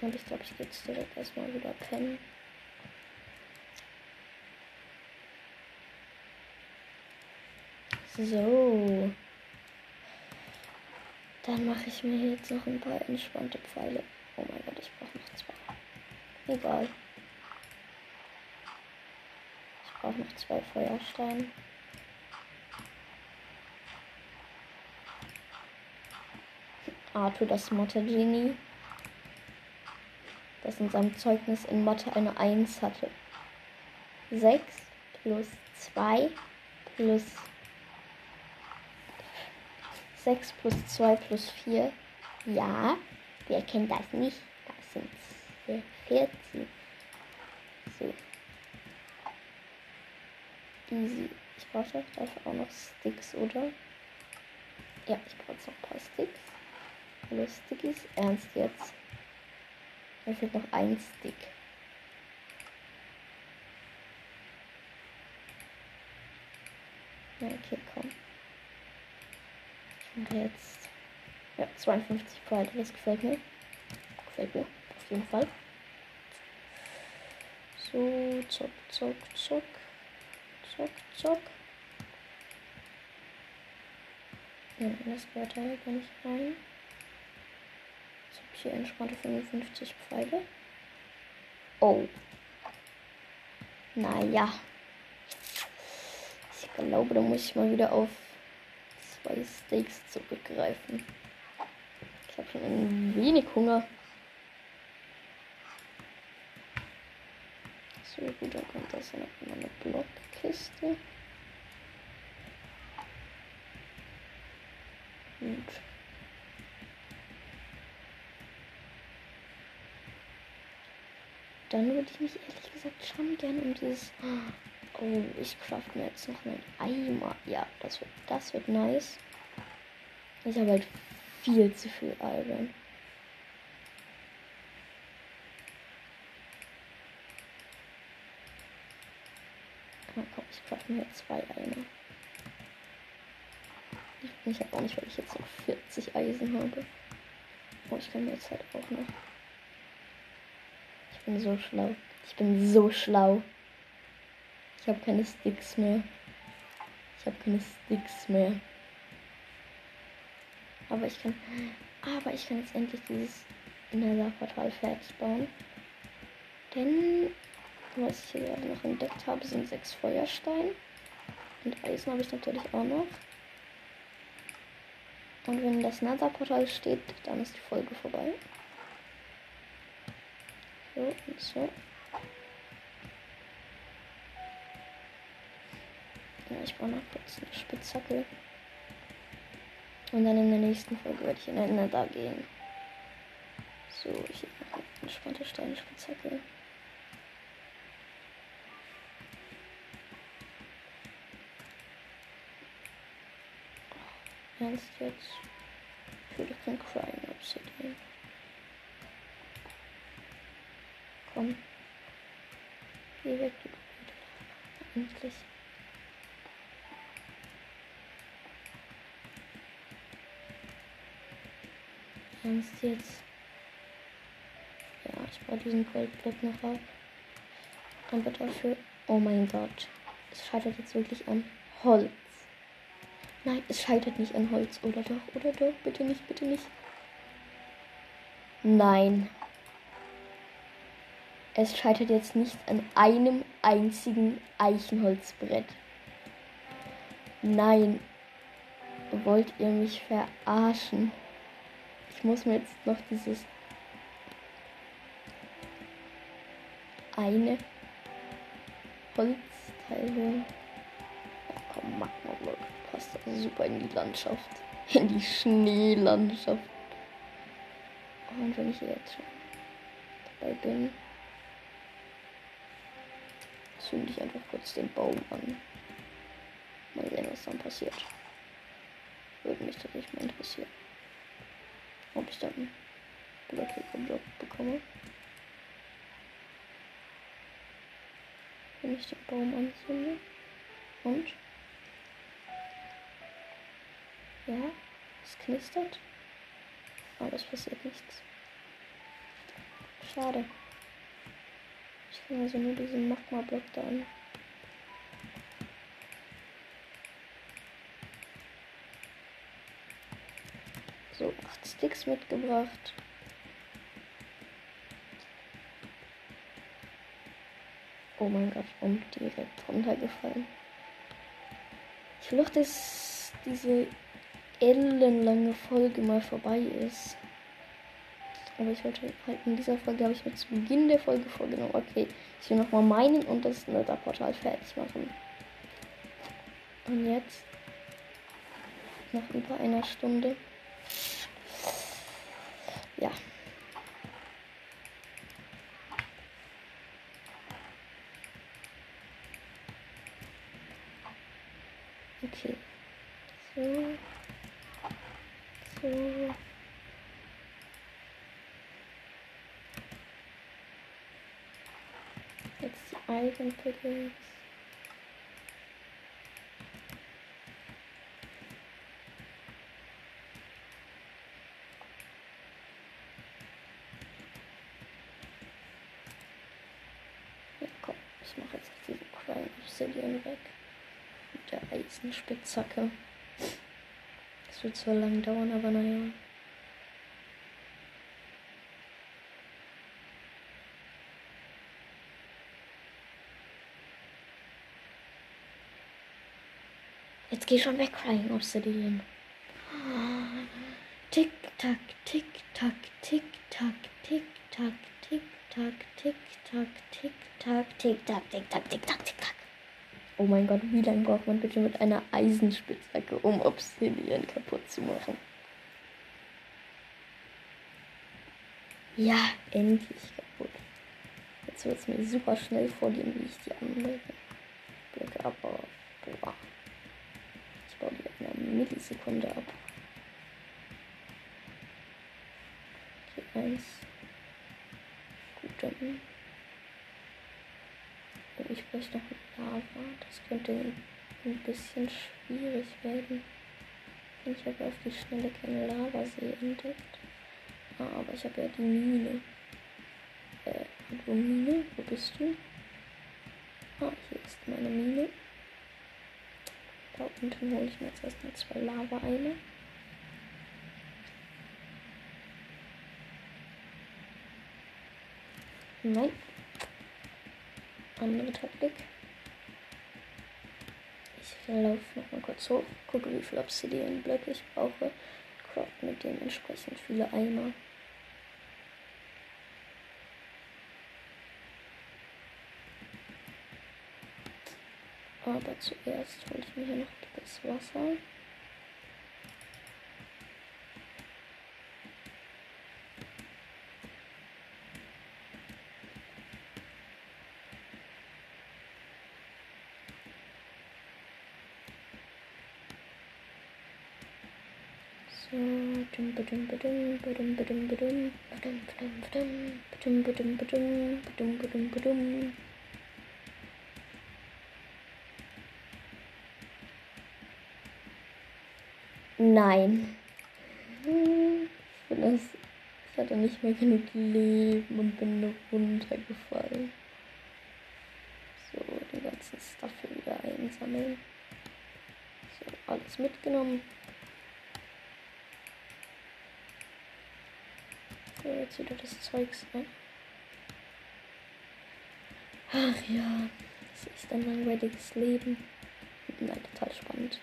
Und ich glaube, ich gehe jetzt direkt erstmal wieder pennen. So. Dann mache ich mir jetzt noch ein paar entspannte Pfeile. Oh mein Gott, ich brauche noch zwei. Egal. Ich brauche noch zwei Feuersteine. Arthur, das Mathe-Genie, das in seinem Zeugnis in Mathe eine 1 hatte. 6 plus 2 plus 6 plus 2 plus 4. Ja, wer kennt das nicht? 14. 14. So. Easy. Ich brauche auch noch Sticks, oder? Ja, ich brauche jetzt noch ein paar Sticks. Hallo Stickies. Ernst jetzt. Mir fehlt noch ein Stick. Ja, okay, komm. Ich mache jetzt. Ja, 52 Pride. Das gefällt mir. Gefällt mir. Auf jeden Fall. So, zock, zock, zock. Zock, zock. Ja, das gehört da gar nicht rein. Jetzt habe ich hier entspannte 55 Pfeile. Oh. Naja. Ich glaube, da muss ich mal wieder auf zwei Steaks zurückgreifen. Ich habe schon ein wenig Hunger. So gut, dann kommt das in eine Blockkiste. Gut. Dann würde ich mich ehrlich gesagt schon gerne um dieses. Oh, ich craft mir jetzt noch einen Eimer. Ja, das wird, das wird nice. Ich habe halt viel zu viel Iron. Ah, komm, ich craft mir zwei Eimer. Ich habe auch nicht, weil ich jetzt noch 40 Eisen habe. Oh, ich kann jetzt halt auch noch. Ich bin so schlau. Ich bin so schlau. Ich habe keine Sticks mehr. Ich habe keine Sticks mehr. Aber ich kann. Aber ich kann jetzt endlich dieses Nether-Portal fertig bauen. Denn, was ich hier noch entdeckt habe, sind sechs Feuersteine. Und Eisen habe ich natürlich auch noch. Und wenn das Nether-Portal steht, dann ist die Folge vorbei. So und so. Ich brauche noch kurz eine Spitzhacke. Und dann in der nächsten Folge werde ich in den Nether gehen. So, ich habe noch eine entspannte Steinspitzhacke. Ernst jetzt? Ich würde kein Crying Obsidian. Komm. Geh weg, du Endlich. Ernst jetzt? Ja, ich brauche diesen Goldblock noch ab. Aber dafür. Oh mein Gott. Es scheitert jetzt wirklich an Holz. Nein, es scheitert nicht an Holz. Oder doch, oder doch. Bitte nicht, bitte nicht. Nein. Es scheitert jetzt nicht an einem einzigen Eichenholzbrett. Nein. Wollt ihr mich verarschen? Ich muss mir jetzt noch dieses eine Holzteil holen. Ja, komm, Magma-Block passt also super in die Landschaft. In die Schneelandschaft. Und wenn ich jetzt schon dabei bin, zünde ich einfach kurz den Baum an. Mal sehen, was dann passiert. Würde mich tatsächlich mal interessieren. Ob ich dann Blöcke geblockt bekomme. Wenn ich den Baum anzünde. Und ja, es knistert. Aber es passiert nichts. Schade. Ich kann also nur diesen Magma-Block da an. So, mitgebracht. Oh mein Gott, und direkt runtergefallen. Ich will doch, dass diese ellenlange Folge mal vorbei ist. Aber ich wollte halt in dieser Folge, habe ich mir zu Beginn der Folge vorgenommen, okay, ich will nochmal meinen und das Nether-Portal fertig machen. Und jetzt, nach über einer Stunde, mit den Pickaxe. Ich mache jetzt diesen kleinen Obsidian weg. Mit der Eisenspitzhacke. Das wird zwar lang dauern, aber naja. Geh schon weg, Crying Obsidian. Tick, tack, tick, tack, tick, tack, tick, tack, tick, tack, tick, tack, tick, tack, tick, tack, tick, tack, tick, tack, tick, tack. Oh mein Gott, wie lange braucht man bitte mit einer Eisenspitzhacke, um Obsidian kaputt zu machen? Ja, endlich kaputt. Jetzt wird es mir super schnell vorgehen, wie ich die anderen Blöcke abbaue. Boah. Ich baue die in einer Millisekunde ab. Okay, eins. Gut, dann ich bräuchte noch Lava. Das könnte ein bisschen schwierig werden. Ich habe auf die Schnelle keine Lavasee entdeckt. Ah, aber ich habe ja die Mine. Äh, wo Mine? Wo bist du? Ah, hier ist meine Mine. Da unten hole ich mir jetzt erstmal zwei Lava-Eimer. Nein, andere Taktik. Ich laufe noch mal kurz hoch, gucke wie viel Obsidian-Blöcke ich brauche, craft mit dementsprechend viele Eimer. Aber zuerst hole ich mir hier noch das Wasser. Nein. Das, ich hatte nicht mehr genug Leben und bin runtergefallen. So, den ganzen Stuff wieder einsammeln. So, alles mitgenommen. So, jetzt wieder das Zeugs ne? Ach ja, das ist ein langweiliges Leben. Nein, total spannend.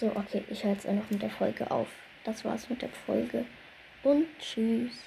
So, okay, ich höre jetzt einfach mit der Folge auf. Das war's mit der Folge und tschüss.